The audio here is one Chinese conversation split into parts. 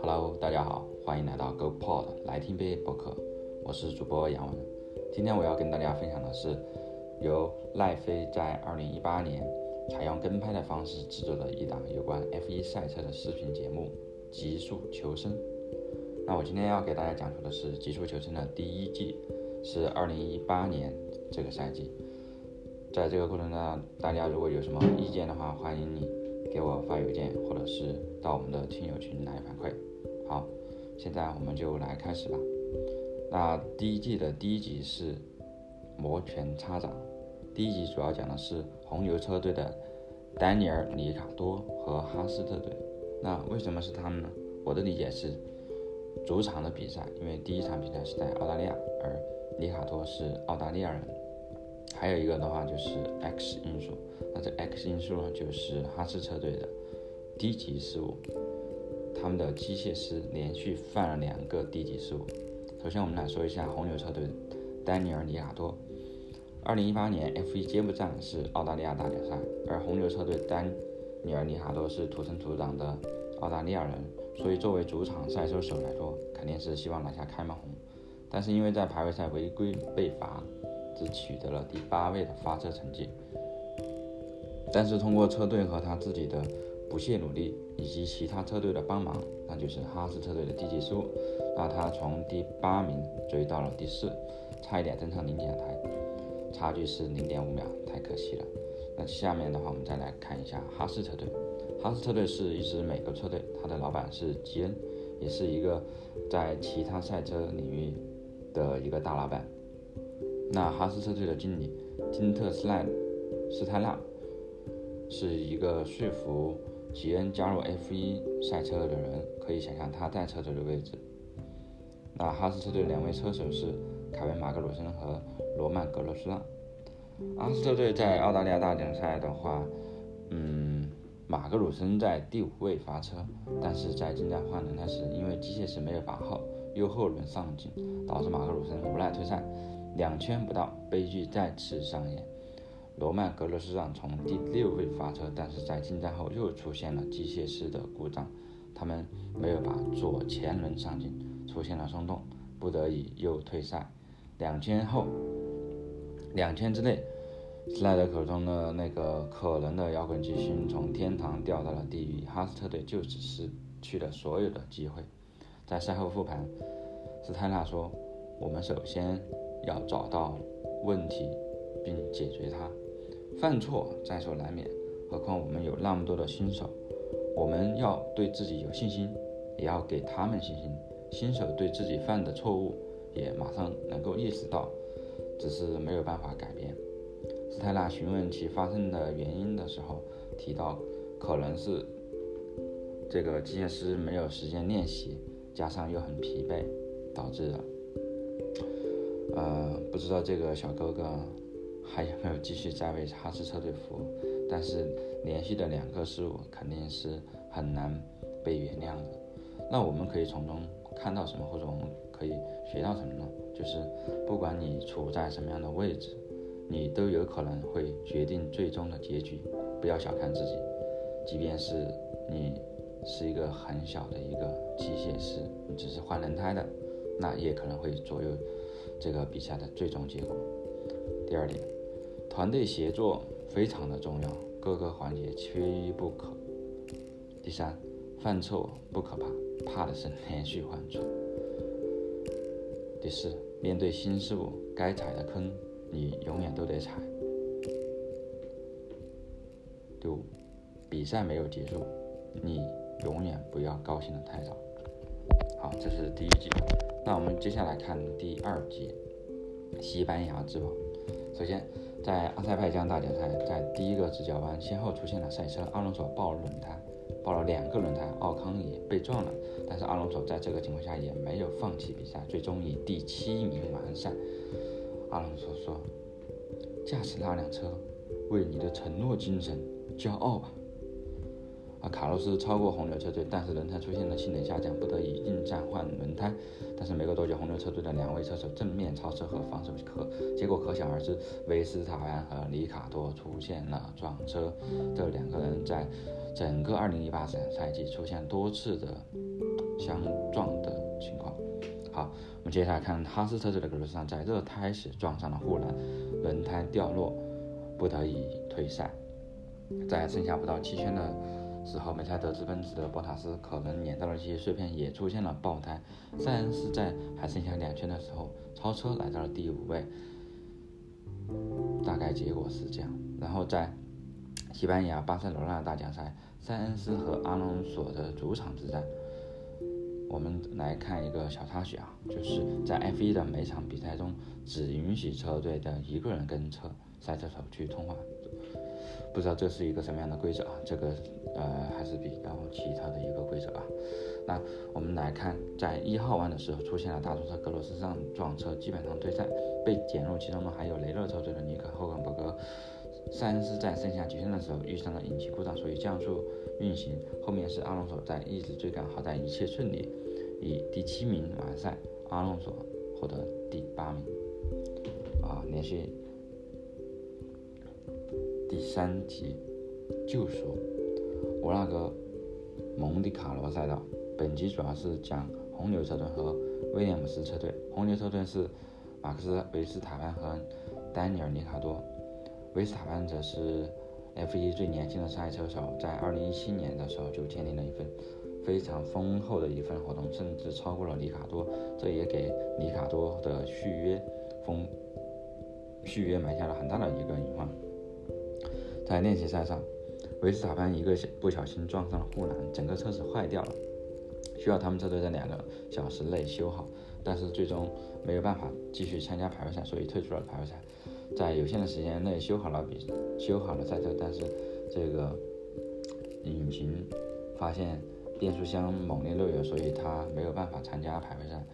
Hello，大家好，欢迎来到 GoPod 来听杯播客，我是主播杨文。今天我要跟大家分享的是由奈飞在2018年采用跟拍的方式制作的一档有关 F1 赛车的视频节目《极速求生》。那我今天要给大家讲述的是《极速求生》的第一季，是2018年这个赛季。在这个过程当中，大家如果有什么意见的话，欢迎你给我发邮件，或者是到我们的听友群来反馈。好，现在我们就来开始吧。那第一季的第一集是摩拳擦掌。第一集主要讲的是红牛车队的丹尼尔·里卡多和哈斯特队。那为什么是他们呢？我的理解是主场的比赛，因为第一场比赛是在澳大利亚，而里卡多是澳大利亚人。还有一个的话就是 X 因素，那这 X 因素呢，就是哈斯车队的低级失误，他们的机械师连续犯了两个低级失误。首先，我们来说一下红牛车队丹尼尔·里卡多。二零一八年 F1 揭幕战是澳大利亚大奖赛，而红牛车队丹尼尔·里卡多是土生土长的澳大利亚人，所以作为主场赛车手来说，肯定是希望拿下开门红。但是因为在排位赛违规被罚。只取得了第八位的发车成绩，但是通过车队和他自己的不懈努力，以及其他车队的帮忙，那就是哈斯车队的低级失误，那他从第八名追到了第四，差一点登上领奖台，差距是零点五秒，太可惜了。那下面的话，我们再来看一下哈斯车队。哈斯车队是一支美国车队，它的老板是吉恩，也是一个在其他赛车领域的一个大老板。那哈斯车队的经理金特斯赖斯泰纳是一个说服吉恩加入 F1 赛车的人，可以想象他在车队的位置。那哈斯车队两位车手是凯文马格鲁森和罗曼格罗斯让。阿斯特队在澳大利亚大奖赛的话，嗯，马格鲁森在第五位发车，但是在进站换轮胎时，因为机械师没有把号，右后轮上紧，导致马格鲁森无奈退赛。两圈不到，悲剧再次上演。罗曼·格罗斯让从第六位发车，但是在进站后又出现了机械师的故障，他们没有把左前轮上紧，出现了松动，不得已又退赛。两圈后，两圈之内，斯莱德口中的那个可能的摇滚巨星从天堂掉到了地狱，哈斯特队就此失去了所有的机会。在赛后复盘，斯泰纳说：“我们首先。”要找到问题并解决它，犯错在所难免。何况我们有那么多的新手，我们要对自己有信心，也要给他们信心。新手对自己犯的错误也马上能够意识到，只是没有办法改变。斯泰纳询问其发生的原因的时候，提到可能是这个机械师没有时间练习，加上又很疲惫，导致的。呃，不知道这个小哥哥还有没有继续在为哈斯车队服务？但是连续的两个失误肯定是很难被原谅的。那我们可以从中看到什么，或者我们可以学到什么呢？就是不管你处在什么样的位置，你都有可能会决定最终的结局。不要小看自己，即便是你是一个很小的一个机械师，你只是换轮胎的，那也可能会左右。这个比赛的最终结果。第二点，团队协作非常的重要，各个环节缺一不可。第三，犯错不可怕，怕的是连续犯错。第四，面对新事物，该踩的坑你永远都得踩。第五，比赛没有结束，你永远不要高兴的太早。好，这是第一集。那我们接下来看第二节，西班牙之王。首先，在阿塞拜疆大奖赛，在第一个直角弯先后出现了赛车，阿隆索爆了轮胎，爆了两个轮胎，奥康也被撞了。但是阿隆索在这个情况下也没有放弃比赛，最终以第七名完赛。阿隆索说：“驾驶那辆车，为你的承诺精神骄傲吧。”啊，卡洛斯超过红牛车队，但是轮胎出现了性能下降，不得已应战换轮胎。但是没过多久，红牛车队的两位车手正面超车和防守可结果可想而知，维斯塔潘和里卡多出现了撞车。这两个人在整个2018赛季出现多次的相撞的情况。好，我们接下来看哈斯车队的格鲁斯上在热胎时撞上了护栏，轮胎掉落，不得已退赛。在剩下不到七圈的时候，梅赛德斯奔驰的博塔斯可能碾到了一些碎片，也出现了爆胎。塞恩斯在还剩下两圈的时候超车，来到了第五位。大概结果是这样。然后在西班牙巴塞罗那大奖赛，塞恩斯和阿隆索的主场之战，我们来看一个小插曲啊，就是在 F1 的每场比赛中，只允许车队的一个人跟车赛车手去通话。不知道这是一个什么样的规则啊？这个呃还是比较奇特的一个规则啊。那我们来看，在一号弯的时候出现了大众车格罗斯上撞车，基本上退赛。被减入其中的还有雷诺车队的尼克霍根伯格。塞恩斯在剩下几圈的时候遇上了引擎故障，所以降速运行。后面是阿隆索在一直追赶，好在一切顺利，以第七名完赛。阿隆索获得第八名。啊，连续。第三题，就说我那个蒙迪卡罗赛道。本集主要是讲红牛车队和威廉姆斯车队。红牛车队是马克思·维斯塔潘和丹尼尔·里卡多。维斯塔潘则是 F1 最年轻的赛车手，在2017年的时候就签订了一份非常丰厚的一份合同，甚至超过了里卡多。这也给里卡多的续约风续约埋下了很大的一个隐患。在练习赛上，维斯塔潘一个不小心撞上了护栏，整个车子坏掉了，需要他们车队在两个小时内修好，但是最终没有办法继续参加排位赛，所以退出了排位赛。在有限的时间内修好了比修好了赛车，但是这个引擎发现变速箱猛烈漏油，所以他没有办法参加排位赛。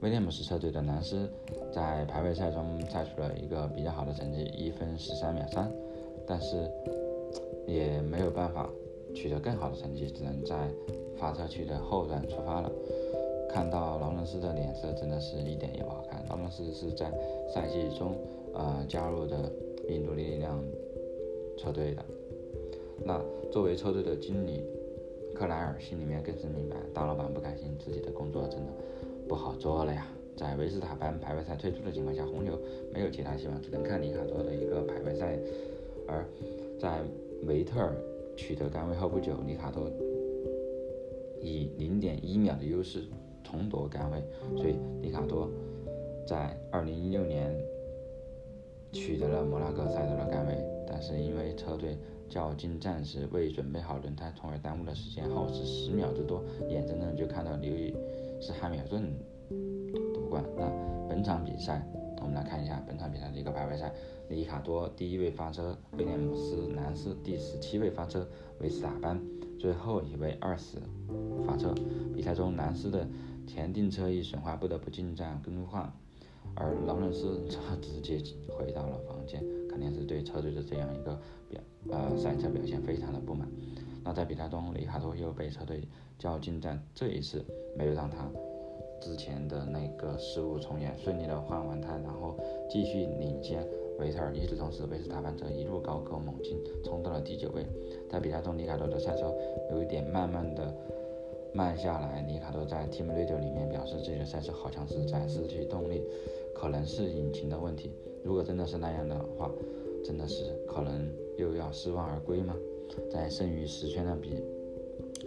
威廉姆斯车队的南斯在排位赛中赛出了一个比较好的成绩，一分十三秒三。但是也没有办法取得更好的成绩，只能在发车区的后段出发了。看到劳伦斯的脸色，真的是一点也不好看。劳伦斯是在赛季中呃加入的印度力量车队的。那作为车队的经理，克莱尔心里面更是明白，大老板不开心，自己的工作真的不好做了呀。在维斯塔潘排位赛退出的情况下，红牛没有其他希望，只能看里卡多的一个排位赛。而在维特尔取得杆位后不久，里卡多以零点一秒的优势重夺杆位，所以里卡多在二零一六年取得了摩纳哥赛道的杆位，但是因为车队较劲战时未准备好轮胎，从而耽误了时间，耗时十秒之多，眼睁睁就看到刘易斯汉密尔顿夺冠。那本场比赛，我们来看一下本场比赛的一个排位赛。里卡多第一位发车，威廉姆斯男士第十七位发车，维斯塔潘最后一位二十发车。比赛中，男士的前定车翼损坏，不得不进站更换，而劳伦斯则直接回到了房间，肯定是对车队的这样一个表呃赛车表现非常的不满。那在比赛中，里卡多又被车队叫进站，这一次没有让他之前的那个失误重演，顺利的换完胎，然后继续领先。维特尔与此同时，维斯塔潘则一路高歌猛进，冲到了第九位。在比赛中，尼卡多的赛车有一点慢慢的慢下来。尼卡多在 Team Radio 里面表示，自己的赛车好像是在失去动力，可能是引擎的问题。如果真的是那样的话，真的是可能又要失望而归吗？在剩余十圈的比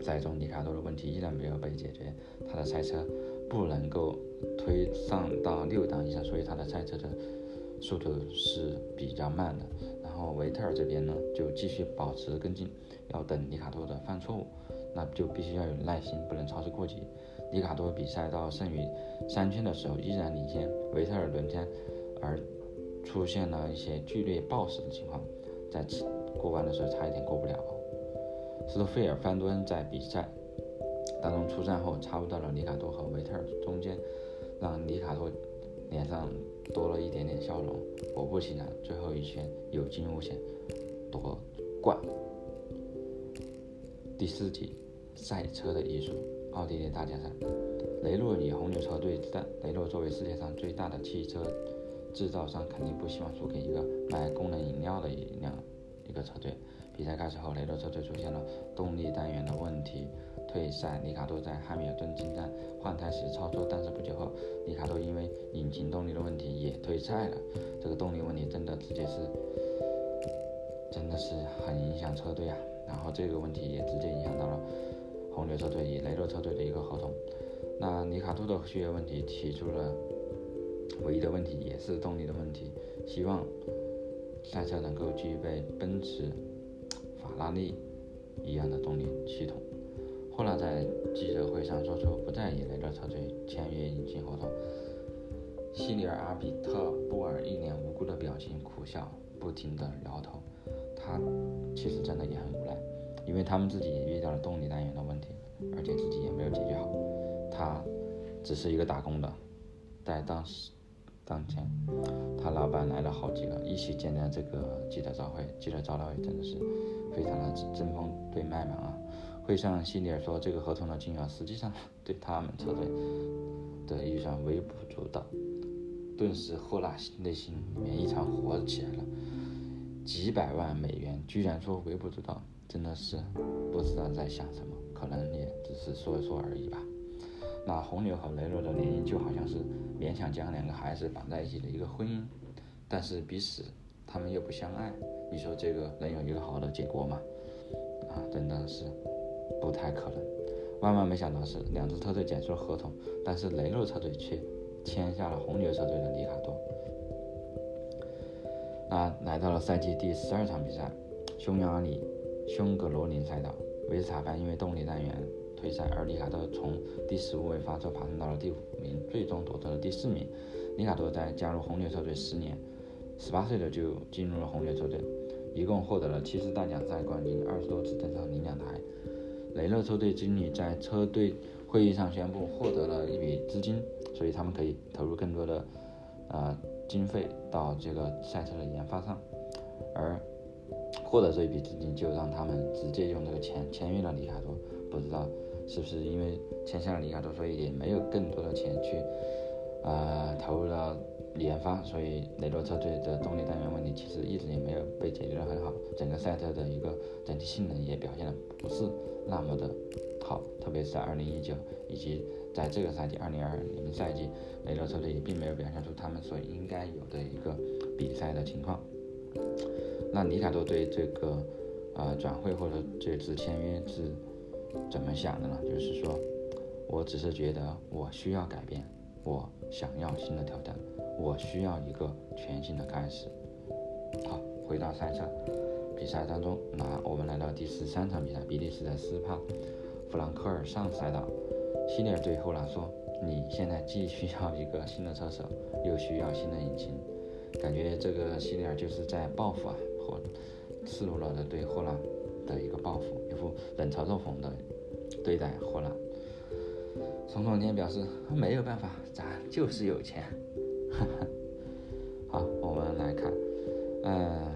赛中，尼卡多的问题依然没有被解决，他的赛车不能够推上到六档以上，所以他的赛车的。速度是比较慢的，然后维特尔这边呢就继续保持跟进，要等尼卡多的犯错误，那就必须要有耐心，不能操之过急。尼卡多比赛到剩余三圈的时候依然领先维特尔轮胎，而出现了一些剧烈爆死的情况，在过弯的时候差一点过不了。斯托菲尔范多恩在比赛当中出战后插入到了尼卡多和维特尔中间，让尼卡多。脸上多了一点点笑容，果不其然，最后一圈有惊无险夺冠。第四集赛车的艺术，奥地利大奖赛。雷诺与红牛车队战。雷诺作为世界上最大的汽车制造商，肯定不希望输给一个卖功能饮料的一辆一个车队。比赛开始后，雷诺车队出现了动力单元的问题，退赛。里卡多在汉密尔顿进站换胎时操作，但是不久后，里卡多因为引擎动力的问题也退赛了。这个动力问题真的直接是，真的是很影响车队啊。然后这个问题也直接影响到了红牛车队与雷诺车队的一个合同。那里卡多的续约问题提出了唯一的问题，也是动力的问题，希望赛车能够具备奔驰、法拉利一样的动力系统。霍纳在记者会上说出不再与雷诺车队签约引进合同。希里尔阿比特布尔一脸无辜的表情，苦笑，不停地摇头。他其实真的也很无奈，因为他们自己也遇到了动力单元的问题，而且自己也没有解决好。他只是一个打工的，在当时当前，他老板来了好几个，一起见证这个记者招会，记者招待会真的是非常的针锋对麦芒啊。会上，希里尔说，这个合同的金额实际上 对他们车队的预算微不足道。顿时，霍纳内心里面异常火起来了，几百万美元居然说微不足道，真的是不知道在想什么，可能也只是说一说而已吧。那红牛和雷诺的联姻就好像是勉强将两个孩子绑在一起的一个婚姻，但是彼此他们又不相爱，你说这个能有一个好的结果吗？啊，真的是不太可能。万万没想到是，两支车队解除了合同，但是雷诺车队却签下了红牛车队的里卡多。那来到了赛季第十二场比赛，匈牙利匈格罗林赛道，维斯塔潘因为动力单元。退赛，而里卡多从第十五位发车爬升到了第五名，最终夺得了第四名。里卡多在加入红牛车队十年，十八岁的就进入了红牛车队，一共获得了七次大奖赛冠军，二十多次登上领奖台。雷诺车队经理在车队会议上宣布，获得了一笔资金，所以他们可以投入更多的呃经费到这个赛车的研发上，而获得这一笔资金，就让他们直接用这个钱签约了里卡多。不知道。是不是因为签下了里卡多，所以也没有更多的钱去，呃，投入到研发，所以雷诺车队的动力单元问题其实一直也没有被解决的很好，整个赛车的一个整体性能也表现的不是那么的好，特别是在2019以及在这个赛季2020赛季，雷诺车队也并没有表现出他们所应该有的一个比赛的情况。那里卡多对这个呃转会或者这次签约是？怎么想的呢？就是说，我只是觉得我需要改变，我想要新的挑战，我需要一个全新的开始。好，回到赛车比赛当中，那我们来到第十三场比赛，比利时的斯帕弗兰克尔上赛道。希利尔对后拉说：“你现在既需要一个新的车手，又需要新的引擎。”感觉这个希利尔就是在报复啊，或赤裸裸的对霍拉。的一个报复，一副冷嘲热讽的对待霍兰。总统天表示没有办法，咱就是有钱。好，我们来看，嗯，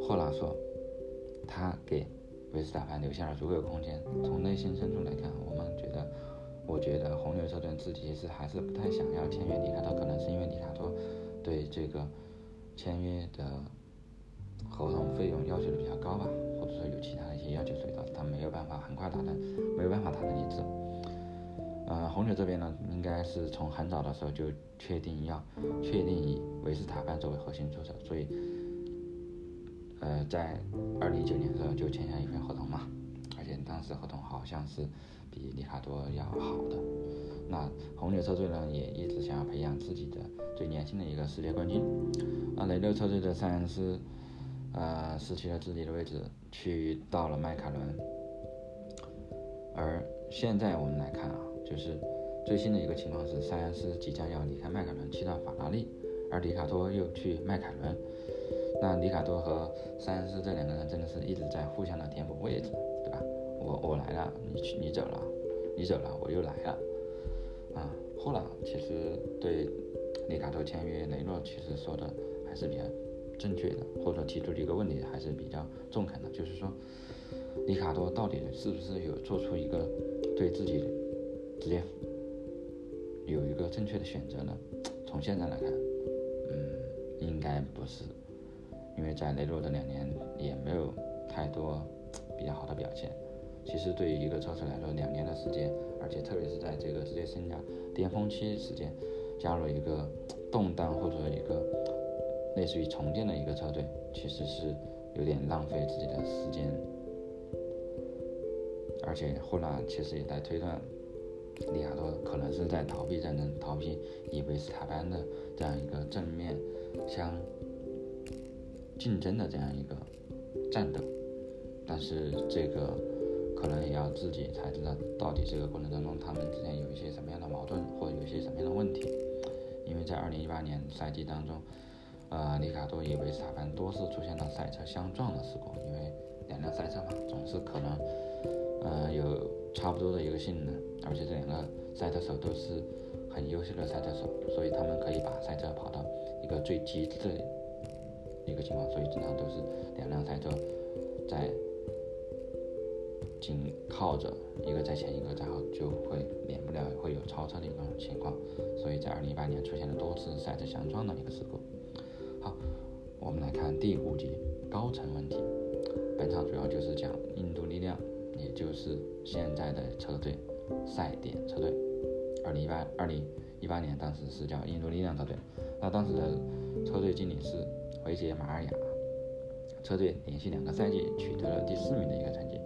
霍拉说，他给维斯塔潘留下了足够空间。从内心深处来看，我们觉得，我觉得红牛车队自己是还是不太想要签约里卡多，可能是因为里卡多对这个。签约的合同费用要求的比较高吧，或者说有其他的一些要求，所以导致他没有办法很快达成，没有办法达成一致。呃，红牛这边呢，应该是从很早的时候就确定要确定以维斯塔潘作为核心车手，所以呃，在二零一九年的时候就签下一份合同嘛，而且当时合同好像是比里卡多要好的。那红牛车队呢，也一直想要培养自己的最年轻的一个世界冠军。啊，雷诺车队的塞恩斯，呃，失去了自己的位置，去到了迈凯伦。而现在我们来看啊，就是最新的一个情况是，塞恩斯即将要离开迈凯伦，去到法拉利，而里卡多又去迈凯伦。那里卡多和塞恩斯这两个人真的是一直在互相的填补位置，对吧？我我来了，你去你走了，你走了我又来了。啊，后来其实对里卡多签约雷诺其实说的。还是比较正确的，或者提出的一个问题还是比较中肯的，就是说，里卡多到底是不是有做出一个对自己职业有一个正确的选择呢？从现在来看，嗯，应该不是，因为在雷诺的两年也没有太多比较好的表现。其实对于一个车手来说，两年的时间，而且特别是在这个职业生涯巅峰期时间，加入一个动荡或者一个类似于重建的一个车队，其实是有点浪费自己的时间。而且后来其实也在推断，利亚多可能是在逃避战争，逃避以维斯塔潘的这样一个正面相竞争的这样一个战斗。但是这个可能也要自己才知道，到底这个过程当中他们之间有一些什么样的矛盾，或者有一些什么样的问题。因为在二零一八年赛季当中，呃，里卡多与维斯塔潘多次出现了赛车相撞的事故，因为两辆赛车嘛，总是可能。呃，有差不多的一个性能，而且这两个赛车手都是很优秀的赛车手，所以他们可以把赛车跑到一个最极致的一个情况，所以经常都是两辆赛车在紧靠着，一个在前，一个在后，就会免不了会有超车的一种情况，所以在二零一八年出现了多次赛车相撞的一个事故。我们来看第五集高层问题，本场主要就是讲印度力量。也就是现在的车队，赛点车队，二零一八二零一八年当时是叫印度力量车队，那当时的车队经理是维杰马尔雅，车队连续两个赛季取得了第四名的一个成绩。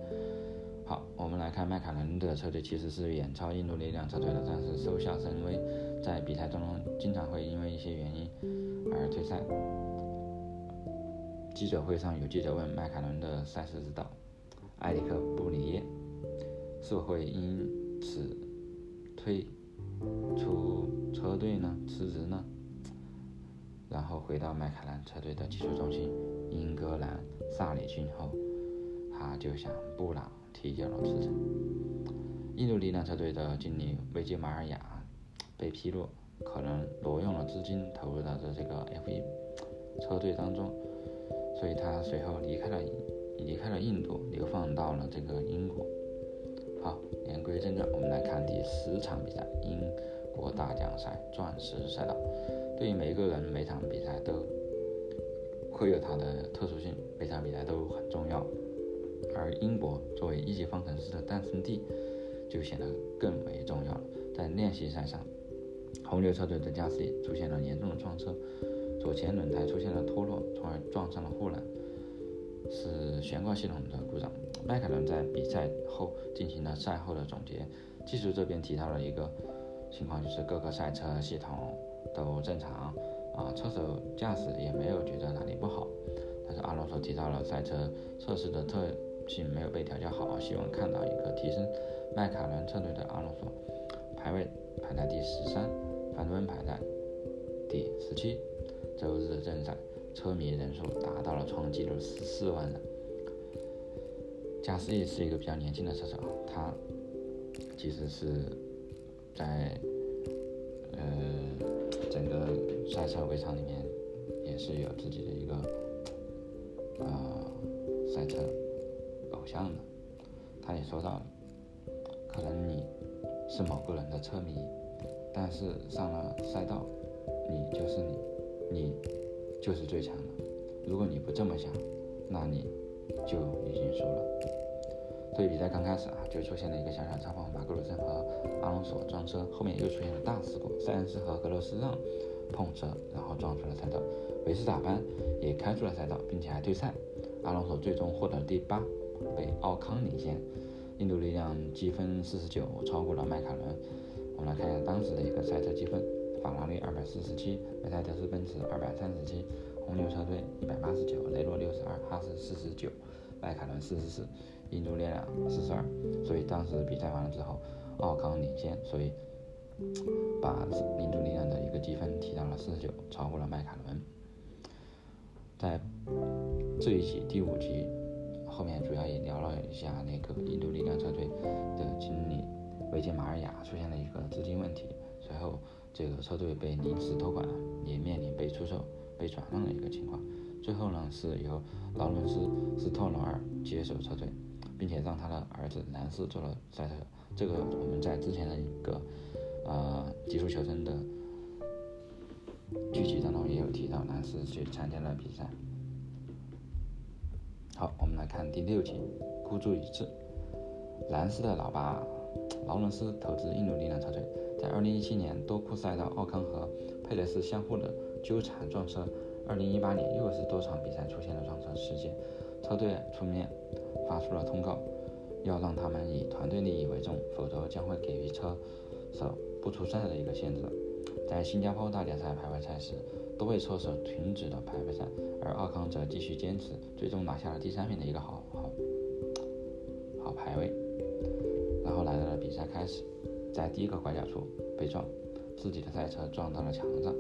好，我们来看迈凯伦的车队其实是远超印度力量车队的，但是收效甚微，在比赛当中经常会因为一些原因而退赛。记者会上有记者问迈凯伦的赛事指导。埃里克·布里耶是否会因此退出车队呢？辞职呢？然后回到迈凯伦车队的技术中心英格兰萨里郡后，他就向布朗提交了辞呈。印度力量车队的经理维吉马尔雅被披露可能挪用了资金投入到这个 F1 车队当中，所以他随后离开了。离开了印度，流放到了这个英国。好，言归正传，我们来看第十场比赛——英国大奖赛钻石赛道。对于每一个人，每场比赛都会有它的特殊性，每场比赛都很重要。而英国作为一级方程式的诞生地，就显得更为重要了。在练习赛上，红牛车队的加斯利出现了严重的撞车，左前轮胎出现了脱落，从而撞上了护栏。是悬挂系统的故障。迈凯伦在比赛后进行了赛后的总结，技术这边提到了一个情况，就是各个赛车系统都正常，啊，车手驾驶也没有觉得哪里不好。但是阿隆索提到了赛车测试的特性没有被调教好，希望看到一个提升。迈凯伦车队的阿隆索排位排在第十三，范德温排在第十七。周日的正赛。车迷人数达到了创纪录十四万人。加斯利是一个比较年轻的车手，他其实是在呃整个赛车围场里面也是有自己的一个呃赛车偶像的。他也说到，可能你是某个人的车迷，但是上了赛道，你就是你，你。就是最强的。如果你不这么想，那你就已经输了。所以比赛刚开始啊，就出现了一个小小擦碰，马格鲁森和阿隆索撞车，后面又出现了大事故，塞恩斯和格罗斯让碰车，然后撞出了赛道。维斯塔潘也开出了赛道，并且还退赛。阿隆索最终获得了第八，被奥康领先。印度力量积分四十九，超过了迈凯伦。我们来看一下当时的一个赛车积分。法拉利二百四十七，梅赛德斯奔驰二百三十七，红牛车队一百八十九，雷诺六十二，哈斯四十九，迈凯伦四十四，印度力量四十二。所以当时比赛完了之后，奥康领先，所以把印度力量的一个积分提到了四十九，超过了迈凯伦。在这一集第五集后面，主要也聊了一下那个印度力量车队的经理维杰马尔雅出现了一个资金问题，随后。这个车队被临时托管，也面临被出售、被转让的一个情况。最后呢是由劳伦斯·斯托罗尔接手车队，并且让他的儿子兰斯做了赛车。这个我们在之前的一个呃极速求生的剧集当中也有提到，兰斯去参加了比赛。好，我们来看第六集，孤注一掷。兰斯的老爸劳伦斯投资印度力量车队，在2017年多库赛道，奥康和佩雷斯相互的纠缠撞车。2018年又是多场比赛出现了撞车事件，车队出面发出了通告，要让他们以团队利益为重，否则将会给予车手不出赛的一个限制。在新加坡大奖赛排位赛时，多位车手停止了排位赛，而奥康则继续坚持，最终拿下了第三名的一个好好好排位。然后来到了比赛开始，在第一个拐角处被撞，自己的赛车撞到了墙上。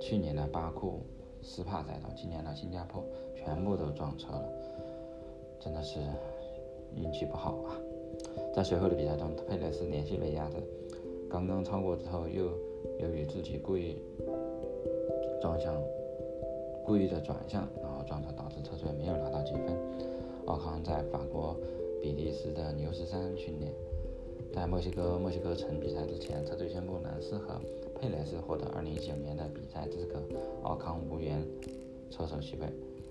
去年的巴库斯帕赛道，今年的新加坡全部都撞车了，真的是运气不好啊！在随后的比赛中，佩雷斯连续被压着，刚刚超过之后，又由于自己故意撞向、故意的转向，然后撞车导致车队没有拿到积分。奥康在法国比利时的牛斯山训练。在墨西哥墨西哥城比赛之前，车队宣布兰斯和佩雷斯获得2019年的比赛资格，奥康无缘车手席位。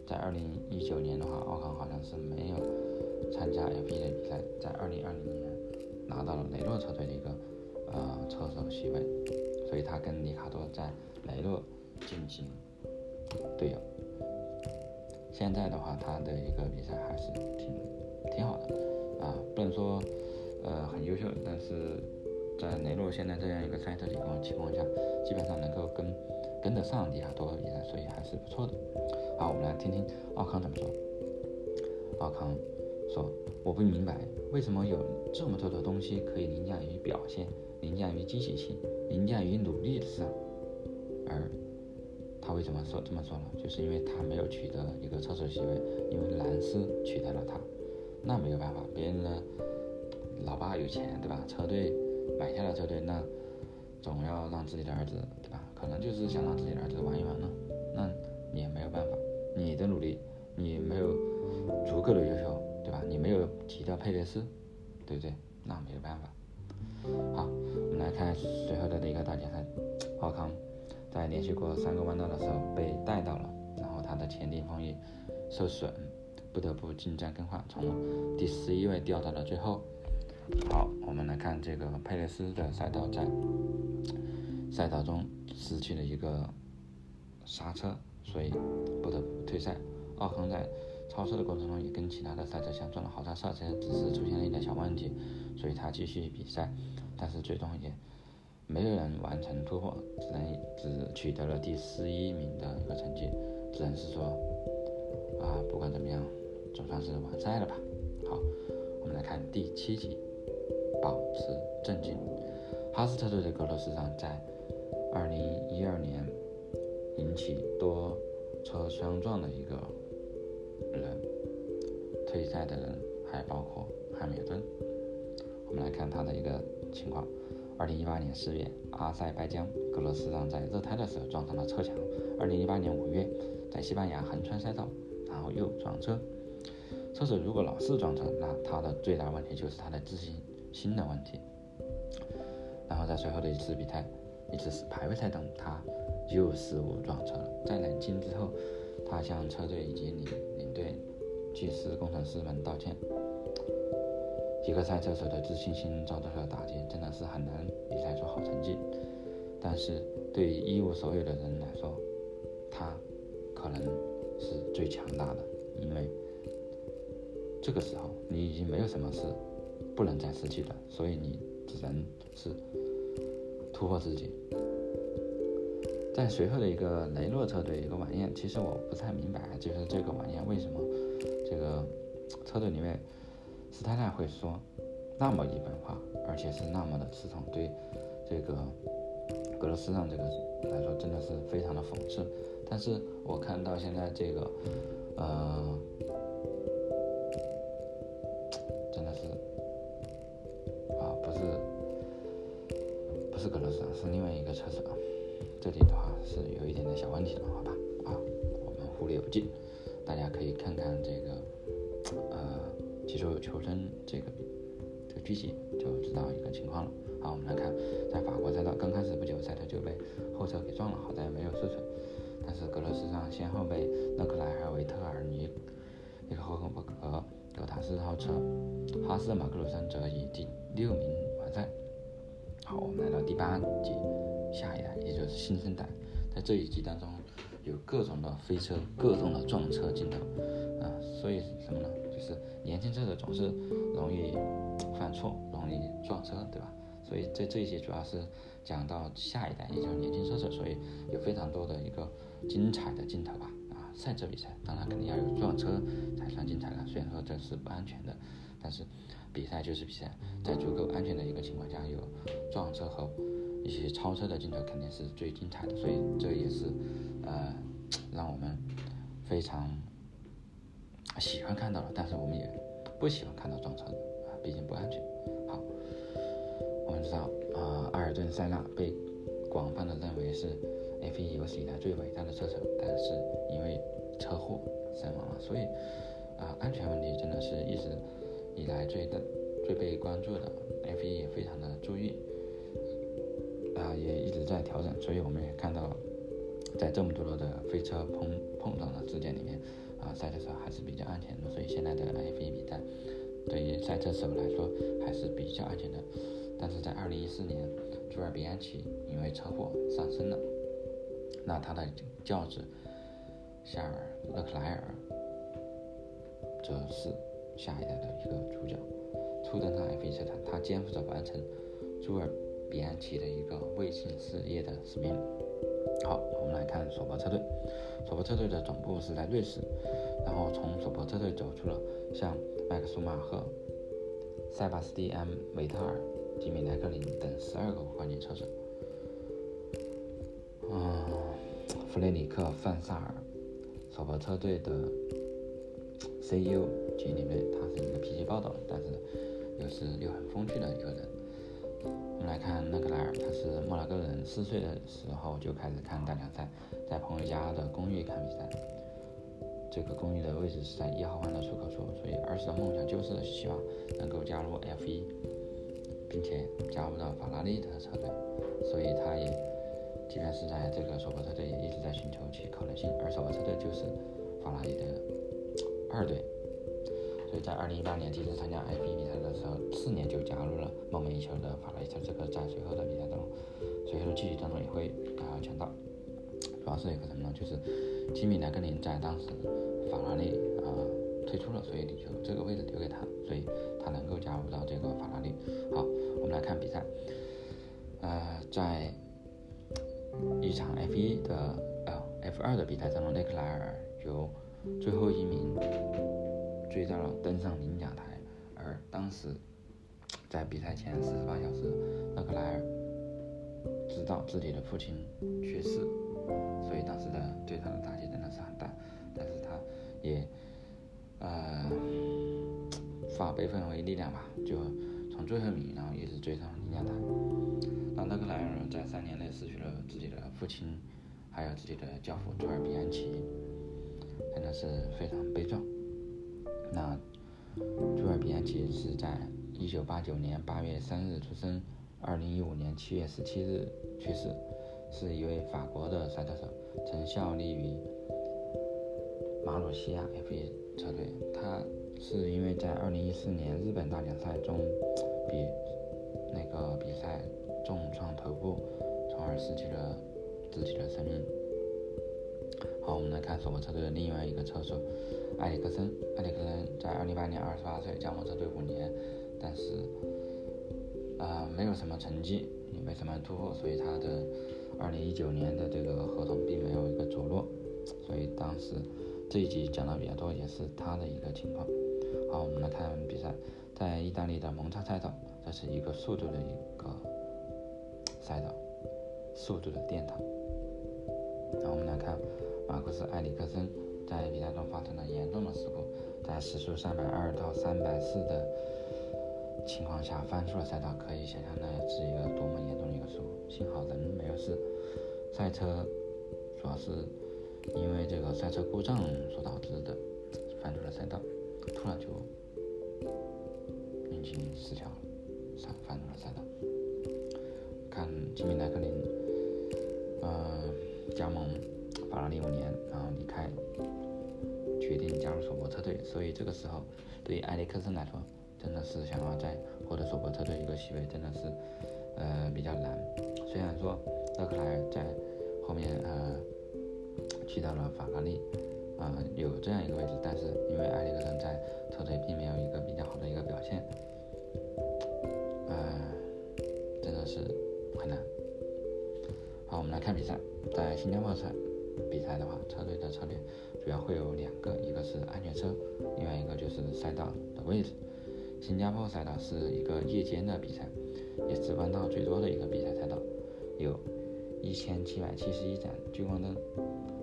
在2019年的话，奥康好像是没有参加 F1 的比赛，在2020年拿到了雷诺车队的一个呃车手席位，所以他跟里卡多在雷诺进行队友。现在的话，他的一个比赛还是挺挺好的啊，不能说。呃，很优秀，但是在雷诺现在这样一个赛车情况情况下，基本上能够跟跟得上里卡多比赛，所以还是不错的。好，我们来听听奥康怎么说。奥康说：“我不明白为什么有这么多的东西可以凌驾于表现、凌驾于积极性、凌驾于努力之上，而他为什么说这么说呢？就是因为他没有取得一个车手席位，因为兰斯取代了他，那没有办法，别人呢？”老爸有钱，对吧？车队买下了车队，那总要让自己的儿子，对吧？可能就是想让自己的儿子玩一玩呢。那你也没有办法，你的努力，你没有足够的优秀，对吧？你没有提到佩雷斯，对不对？那没有办法。好，我们来看随后的一个大奖赛，奥康在连续过三个弯道的时候被带到了，然后他的前顶风翼受损，不得不进站更换，从第十一位掉到了最后。好，我们来看这个佩雷斯的赛道，在赛道中失去了一个刹车，所以不得不退赛。奥康在超车的过程中也跟其他的赛车相撞了，好在刹车只是出现了一点小问题，所以他继续比赛，但是最终也没有人完成突破，只能只取得了第十一名的一个成绩，只能是说啊，不管怎么样，总算是完赛了吧。好，我们来看第七集。保持镇静。哈斯特队的格罗斯上在2012年引起多车相撞的一个人，退赛的人还包括汉密尔顿。我们来看他的一个情况：2018年4月，阿塞拜疆格罗斯让在热胎的时候撞上了车墙；2018年5月，在西班牙横穿赛道，然后又撞车。车手如果老是撞车，那他的最大问题就是他的自信。新的问题，然后在随后的一次比赛，一次排位赛中，他又失误撞车了。在冷静之后，他向车队以及领领队、技师、工程师们道歉。一个赛车手的自信心遭到了打击，真的是很难比赛出好成绩。但是对一无所有的人来说，他可能是最强大的，因为这个时候你已经没有什么事。不能再失去了，所以你只能是突破自己。在随后的一个雷诺车队一个晚宴，其实我不太明白，就是这个晚宴为什么这个车队里面斯泰纳会说那么一本话，而且是那么的刺痛，对这个格罗斯让这个来说真的是非常的讽刺。但是我看到现在这个，呃。格罗斯是另外一个车手，这里的话是有一点点小问题了，好吧？啊，我们忽略不计，大家可以看看这个呃《技术求生》这个这个剧集，就知道一个情况了。好，我们来看，在法国赛道刚开始不久，赛特就被后车给撞了，好在没有受损。但是格罗斯上先后被勒克莱尔、维特尔尼、尼克霍克伯格、格塔斯超车，哈斯马克鲁森则以第六名完赛。好，我们来到第八集，下一代，也就是新生代。在这一集当中，有各种的飞车、各种的撞车镜头啊，所以什么呢？就是年轻车手总是容易犯错，容易撞车，对吧？所以在这一集主要是讲到下一代，也就是年轻车手，所以有非常多的一个精彩的镜头吧。啊，赛车比赛当然肯定要有撞车才算精彩了，虽然说这是不安全的，但是比赛就是比赛，在足够安全的一个情况下，有撞车和一些超车的镜头肯定是最精彩的。所以这也是呃让我们非常喜欢看到的，但是我们也不喜欢看到撞车的啊，毕竟不安全。好，我们知道，呃，阿尔顿·塞纳被广泛的认为是 F1 有史以来最伟大的车手，但是因为车祸身亡了。所以，啊，安全问题真的是一直以来最的最被关注的，F1 也非常的注意，啊，也一直在调整。所以我们也看到，在这么多的飞车碰碰撞的事件里面，啊，赛车手还是比较安全的。所以现在的 F1 比赛对于赛车手来说还是比较安全的。但是在二零一四年，朱尔比安奇因为车祸丧生了，那他的轿子夏尔勒克莱尔则是下一代的一个主角，初登上 F1 车坛，他肩负着完成朱尔比安奇的一个卫星事业的使命。好，我们来看索伯车队，索伯车队的总部是在瑞士，然后从索伯车队走出了像麦克舒马赫、塞巴斯蒂安维特尔。吉米·莱克林等十二个关键车手，嗯，弗雷里克·范萨尔，索伯车队的 CEO 吉里内，他是一个脾气暴躁，但是又是又很风趣的一个人。我们来看勒克莱尔，他是莫纳哥人，四岁的时候就开始看大奖赛，在朋友家的公寓看比赛。这个公寓的位置是在一号弯的出口处，所以儿时的梦想就是希望能够加入 F1。并且加入到法拉利的车队，所以他也，即便是在这个索伯车队，也一直在寻求其可能性。而索伯车队就是法拉利的二队，所以在二零一八年第一次参加 F1 比赛的时候，次年就加入了梦寐以求的法拉利车。这个在随后的比赛中，随后的剧集当中也会啊讲到。主要是一个什么呢？就是吉米莱格林在当时法拉利啊退出了，所以就这个位置留给他，所以他能够加入到这个法拉利。好。我们来看比赛，呃，在一场 F1 的呃 F2 的比赛当中，雷克莱尔由最后一名追到了登上领奖台，而当时在比赛前四十八小时，勒克莱尔知道自己的父亲去世，所以当时的对他的打击真的是很大，但是他也呃化悲愤为力量吧，就。从最后一名，然后一直追上领奖台。那勒克莱尔在三年内失去了自己的父亲，还有自己的教父朱尔比安奇，真的是非常悲壮。那朱尔比安奇是在一九八九年八月三日出生，二零一五年七月十七日去世，是一位法国的赛车手，曾效力于马鲁西亚 F1 车队。他是因为在二零一四年日本大奖赛中。比那个比赛重创头部，从而失去了自己的生命。好，我们来看索伯车队的另外一个车手埃里克森。埃里克森在二零一八年二十八岁加盟车队五年，但是啊没有什么成绩，也没什么突破，所以他的二零一九年的这个合同并没有一个着落。所以当时这一集讲的比较多，也是他的一个情况。好，我们来看比赛。在意大利的蒙扎赛道，这是一个速度的一个赛道，速度的殿堂。然后我们来看马库斯·埃里克森在比赛中发生了严重的事故，在时速三百二到三百四的情况下翻出了赛道，可以想象那是一个多么严重的一个事故。幸好人没有事。赛车主要是因为这个赛车故障所导致的翻出了赛道，突然就引擎失调了，翻翻出了赛道。看吉米莱克林，呃，加盟法拉利五年，然后离开，决定加入索伯车队，所以这个时候对于埃里克森来说，真的是想要再获得索伯车队一个席位，真的是呃比较难。虽然说勒克莱尔在后面呃去到了法拉利，啊有这样一个位置，但是因为埃里克森在车队并没有一个比较好的一个表现，呃真的是很难。好，我们来看比赛，在新加坡赛比赛的话，车队的策略主要会有两个，一个是安全车，另外一个就是赛道的位置。新加坡赛道是一个夜间的比赛，也是弯道最多的一个比赛赛道，有一千七百七十一盏聚光灯，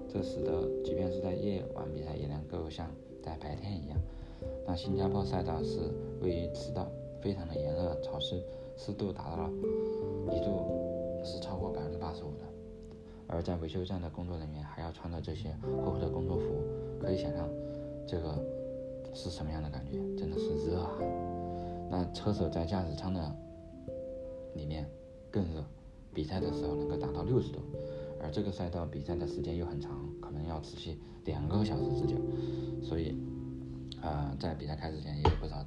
这使得即便是在夜晚比赛也能够像在白天一样。那新加坡赛道是位于赤道，非常的炎热潮湿，湿度达到了一度是超过百分之八十五的。而在维修站的工作人员还要穿着这些厚厚的工作服，可以想象这个是什么样的感觉，真的是热啊！那车手在驾驶舱的里面更热，比赛的时候能够达到六十度，而这个赛道比赛的时间又很长，可能要持续两个小时之久，所以，呃，在比赛开始前也有不少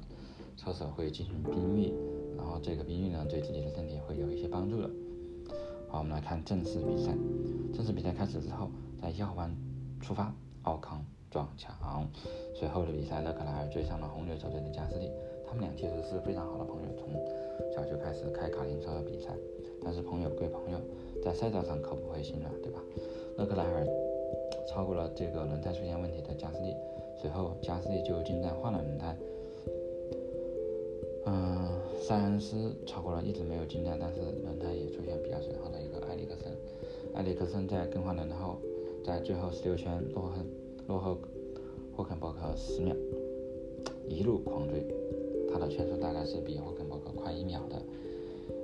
车手会进行冰浴，然后这个冰浴呢对自己的身体会有一些帮助的。好，我们来看正式比赛。正式比赛开始之后，在一号弯出发，奥康撞墙，随后的比赛勒克莱尔追上了红牛车队的加斯利。他们俩其实是非常好的朋友，从小就开始开卡丁车比赛。但是朋友归朋友，在赛道上可不会心软，对吧？勒克莱尔超过了这个轮胎出现问题的加斯利，随后加斯利就进站换了轮胎。嗯，塞恩斯超过了一直没有进站，但是轮胎也出现比较损耗的。埃里克森在更换轮胎后，在最后十六圈落后落后霍肯伯格十秒，一路狂追。他的圈速大概是比霍肯伯格快一秒的，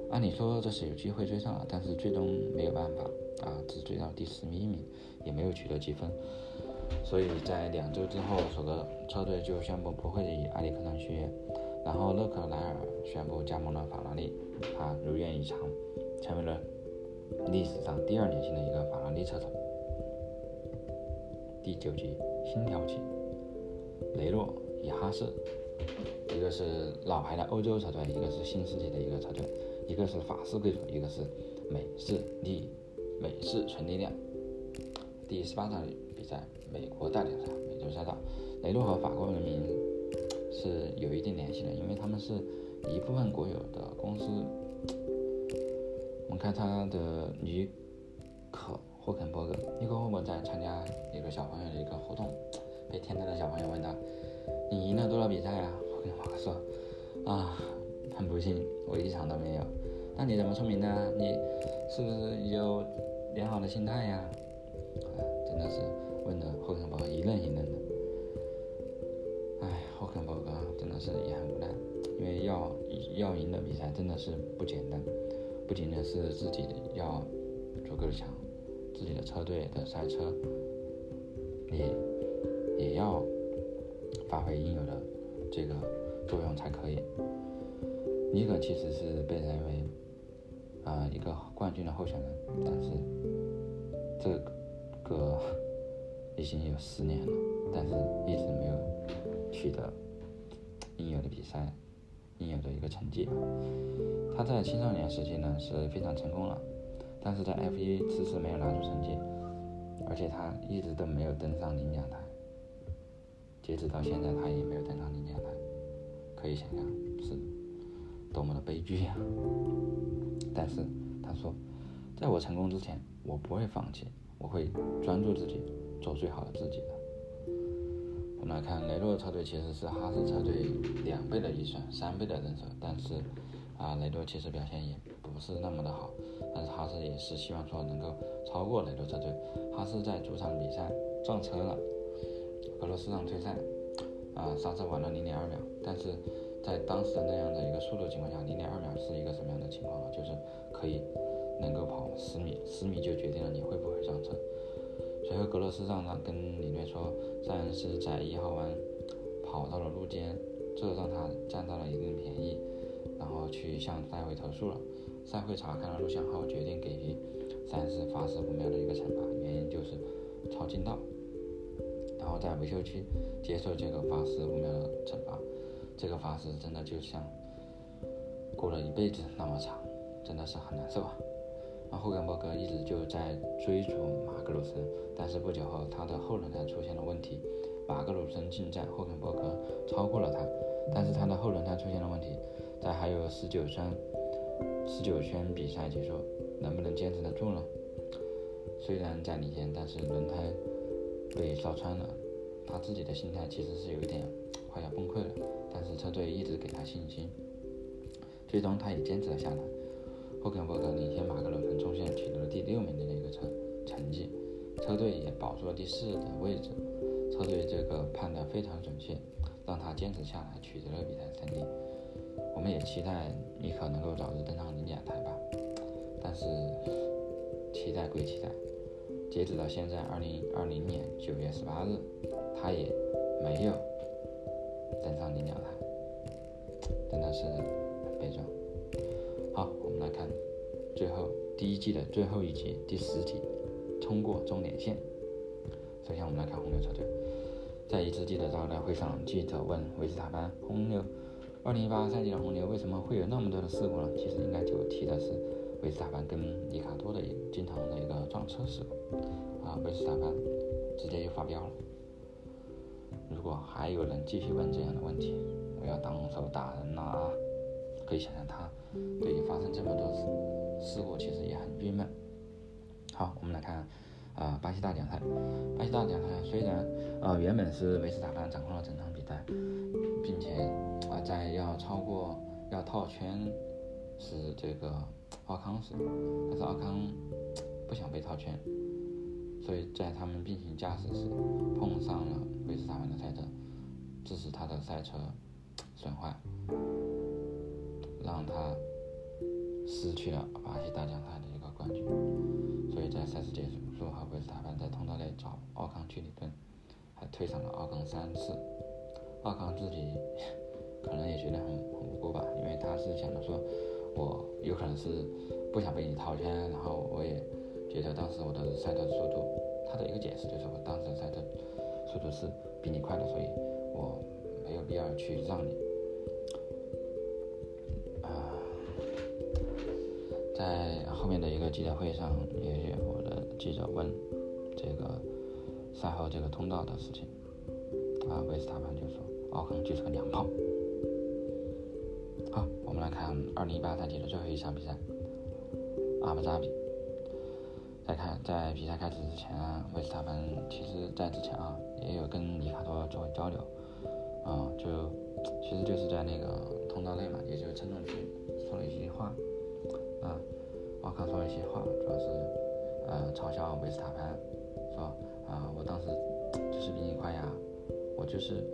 按理说这是有机会追上了，但是最终没有办法啊，只追到第十一名，也没有取得积分。所以在两周之后，索格车队就宣布不会与埃里克森续约，然后勒克莱尔宣布加盟了法拉利，他如愿以偿，成为了历史上第二年轻的一个法拉利车手。第九集，新挑起，雷诺与哈士。一个是老牌的欧洲车队，一个是新世纪的一个车队，一个是法式贵族，一个是美式力美式纯力量。第十八场比赛，美国大奖赛，美洲赛道，雷诺和法国人民是有一定联系的，因为他们是一部分国有的公司。我们看他的尼克霍肯伯格，尼克霍肯伯格在参加一个小朋友的一个活动，被天台的小朋友问他。你赢了多少比赛啊？霍肯伯格说，啊，很不幸，我一场都没有。那你怎么说明呢？你是不是有良好的心态呀？真的是问的霍肯伯格一愣一愣的。哎，霍肯伯格真的是也很无奈，因为要要赢的比赛真的是不简单，不仅仅是自己要足够的强，自己的车队的赛车也也要。发挥应有的这个作用才可以。尼克其实是被认为啊一个冠军的候选人，但是这个已经有十年了，但是一直没有取得应有的比赛应有的一个成绩。他在青少年时期呢是非常成功了，但是在 F1 迟迟没有拿出成绩，而且他一直都没有登上领奖台。截止到现在，他也没有登上领奖台，可以想象是多么的悲剧呀！但是他说，在我成功之前，我不会放弃，我会专注自己，做最好的自己。我们来看雷诺车队其实是哈斯车队两倍的预算，三倍的人手，但是啊，雷诺其实表现也不是那么的好，但是哈斯也是希望说能够超过雷诺车队。哈斯在主场比赛撞车了。俄罗斯让退赛，啊，刹车晚了零点二秒，但是在当时的那样的一个速度情况下，零点二秒是一个什么样的情况呢？就是可以能够跑十米，十米就决定了你会不会上车。随后格罗斯让他跟领队说，塞恩斯在一号弯跑到了路肩，这让他占到了一定便宜，然后去向赛会投诉了。赛会查看了录像后，决定给予塞恩斯罚十五秒的一个惩罚，原因就是超近道，然后在维修区接受这个罚十五秒的惩罚。这个罚时真的就像过了一辈子那么长，真的是很难受啊。那霍根伯格一直就在追逐马格鲁森，但是不久后他的后轮胎出现了问题，马格鲁森进站，霍根伯格超过了他，但是他的后轮胎出现了问题，在还有十九圈十九圈比赛结束，能不能坚持得住呢？虽然在领先，但是轮胎被烧穿了，他自己的心态其实是有一点快要崩溃了，但是车队一直给他信心，最终他也坚持了下来。霍肯伯格领先马格鲁森冲线，取得了第六名的那个成成绩，车队也保住了第四的位置。车队这个判断非常准确，让他坚持下来，取得了比赛胜利。我们也期待尼克能够早日登上领奖台吧。但是期待归期待，截止到现在，二零二零年九月十八日，他也没有登上领奖台，真的是很悲壮。看最后第一季的最后一集第十集，通过终点线。首先，我们来看红牛车队，在一次记者招待会上，记者问维斯塔潘：“红牛2018赛季的红牛为什么会有那么多的事故呢？”其实应该就提的是维斯塔潘跟里卡多的一经常的一个撞车事故。啊，维斯塔潘直接就发飙了。如果还有人继续问这样的问题，我要当手打人了啊！可以想象他对于发生这么多事事故其实也很郁闷。好，我们来看啊巴西大奖赛。巴西大奖赛虽然啊原本是维斯塔潘掌控了整场比赛，并且啊在要超过要套圈是这个奥康时，但是奥康不想被套圈，所以在他们并行驾驶时碰上了维斯塔潘的赛车，致使他的赛车损坏。失去了巴西大奖赛的一个冠军，所以在赛事结束后，维斯塔潘在通道内找奥康去理论，还推搡了奥康三次。奥康自己可能也觉得很很无辜吧，因为他是想着说，我有可能是不想被你套圈，然后我也觉得当时我的赛车速度，他的一个解释就是我当时的赛车速度是比你快的，所以我没有必要去让你。在后面的一个记者会上，也有我的记者问这个赛后这个通道的事情，啊，维斯塔潘就说奥康就是个娘炮。好，我们来看2018赛季的最后一场比赛，阿布扎比。再看在比赛开始之前，维斯塔潘其实在之前啊也有跟里卡多做交流，啊，就其实就是在那个通道内嘛，也就称重区说了一句话。啊，奥康说了一些话，主要是，呃，嘲笑维斯塔潘，说啊，我当时就是比你快呀，我就是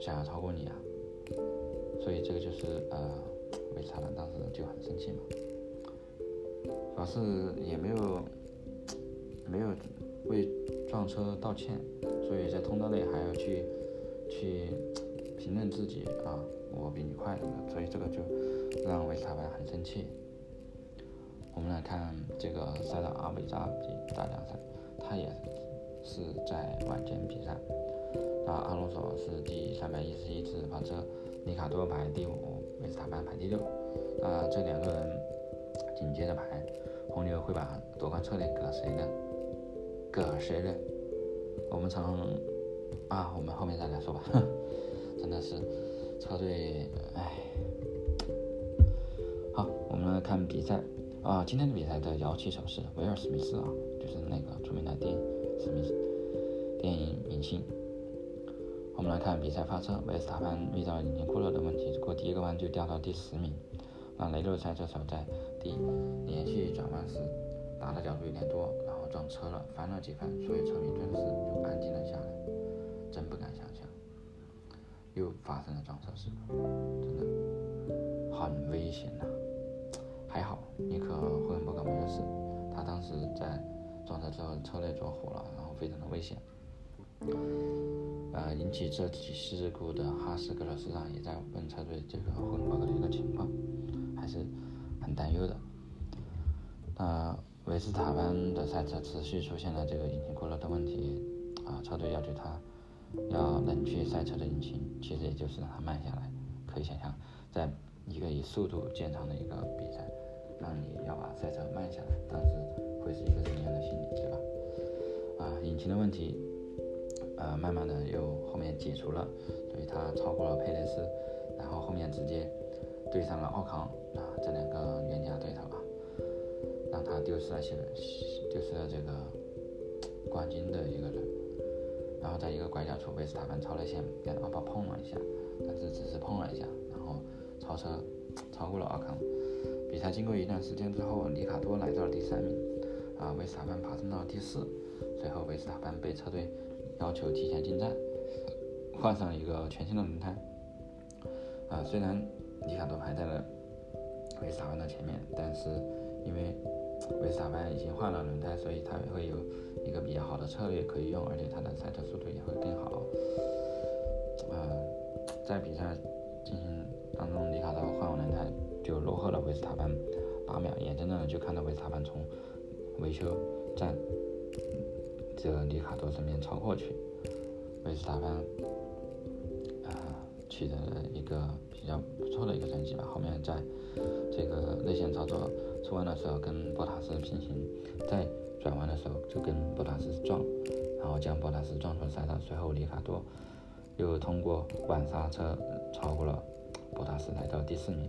想要超过你啊，所以这个就是呃，维斯塔潘当时就很生气嘛，主要是也没有没有为撞车道歉，所以在通道内还要去去评论自己啊，我比你快，所以这个就。让维斯塔潘很生气。我们来看这个赛道阿维扎比大奖赛，他也是在晚间比赛。那阿隆索是第三百一十一次跑车，里卡多排第五，维斯塔潘排第六。那这两个人紧接着排，红牛会把夺冠策略给谁呢？给谁呢？我们从啊，我们后面再来说吧。真的是车队，唉。我们来看比赛啊，今天的比赛的摇旗手是威尔史密斯啊，就是那个著名的电史密斯电影明星。我们来看比赛发车，维斯塔潘遇到引擎过热的问题，过第一个弯就掉到第十名。那雷诺赛车手在第连续转弯时打的角度有点多，然后撞车了，翻了几番，所以车迷顿时就安静了下来，真不敢想象，又发生了撞车事故，真的很危险呐。尼克·霍恩伯格没有事。他当时在撞车之后车内着火了，然后非常的危险。呃，引起这起事故的哈斯格勒市长也在问车队这个后勤报告的一个情况，还是很担忧的。那维斯塔潘的赛车持续出现了这个引擎过热的问题，啊，车队要求他要冷却赛车的引擎，其实也就是让它慢下来。可以想象，在一个以速度见长的一个比赛，让你要把赛车慢下来，当时会是一个什么样的心理，对吧？啊，引擎的问题。呃，慢慢的又后面解除了，所以他超过了佩雷斯，然后后面直接对上了奥康啊，这两个冤家对头啊，让他丢失了些，丢失了这个冠军的一个人。然后在一个拐角处，维斯塔潘超了线，跟奥巴碰了一下，但是只是碰了一下，然后超车超过了奥康。比赛经过一段时间之后，里卡多来到了第三名，啊，维斯塔潘爬升到了第四，随后维斯塔潘被车队。要求提前进站，换上了一个全新的轮胎。啊，虽然里卡多排在了维斯塔潘的前面，但是因为维斯塔潘已经换了轮胎，所以他会有一个比较好的策略可以用，而且他的赛车速度也会更好。呃，在比赛进行当中，里卡多换完轮胎就落后了维斯塔潘八秒，眼睁睁的就看到维斯塔潘从维修站。这个里卡多身边超过去，维斯塔潘啊取得了一个比较不错的一个成绩吧。后面在这个内线操作出弯的时候跟博塔斯平行，在转弯的时候就跟博塔斯撞，然后将博塔斯撞出赛道。随后里卡多又通过晚刹车超过了博塔斯，来到第四名。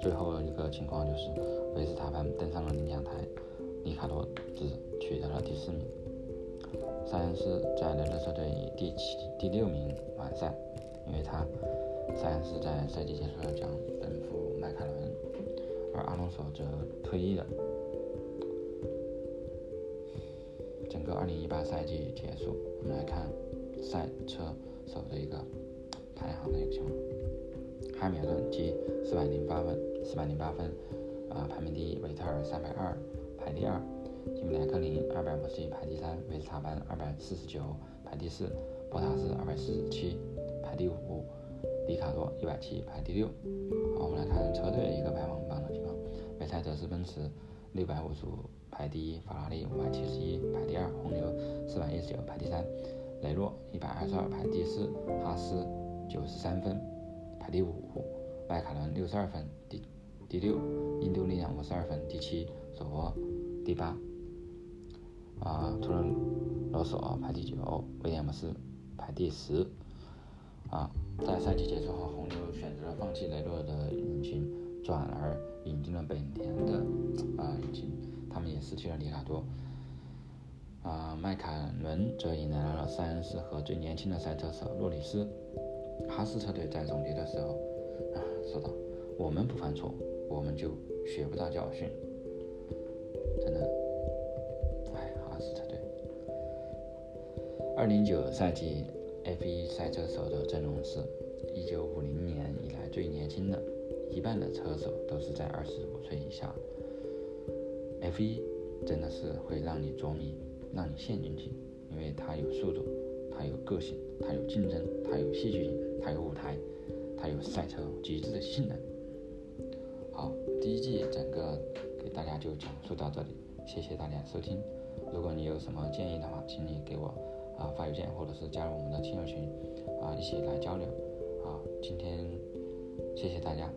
最后一个情况就是维斯塔潘登上了领奖台，里卡多只取得了第四名。塞恩斯在雷诺车队以第七、第六名完赛，因为他塞恩斯在赛季结束后将奔赴迈凯伦，而阿隆索则退役了。整个2018赛季结束，我们来看赛车手的一个排行的一个情况。汉密尔顿积408分，408分，啊，排名第一；维特尔302，排第二。吉姆莱克林二百五十一排第三，维斯塔潘二百四十九排第四，博塔斯二百四十七排第五，里卡多一百七排第六。好，我们来看车队一个排行榜的情况。梅赛德斯奔驰六百五十五排第一，法拉利五百七十一排第二，红牛四百一十九排第三，雷诺一百二十二排第四，哈斯九十三分排第五，迈凯伦六十二分第第六，印度力量五十二分第七，索伯第八。啊，图伦罗索排第九，威廉姆斯排第十。啊，在赛季结束后，红牛选择了放弃雷诺的引擎，转而引进了本田的啊引擎，他们也失去了里卡多。啊，迈凯伦则迎来了塞恩斯和最年轻的赛车手诺里斯。哈斯车队在总结的时候啊说道：“我们不犯错，我们就学不到教训。”真的。二零九赛季 F1 赛车手的阵容是一九五零年以来最年轻的，一半的车手都是在二十五岁以下。F1 真的是会让你着迷，让你陷进去，因为它有速度，它有个性，它有竞争，它有戏剧性，它有舞台，它有赛车极致的性能。第一季整个给大家就讲述到这里，谢谢大家收听。如果你有什么建议的话，请你给我。啊，发邮件或者是加入我们的亲友群，啊，一起来交流。啊，今天谢谢大家。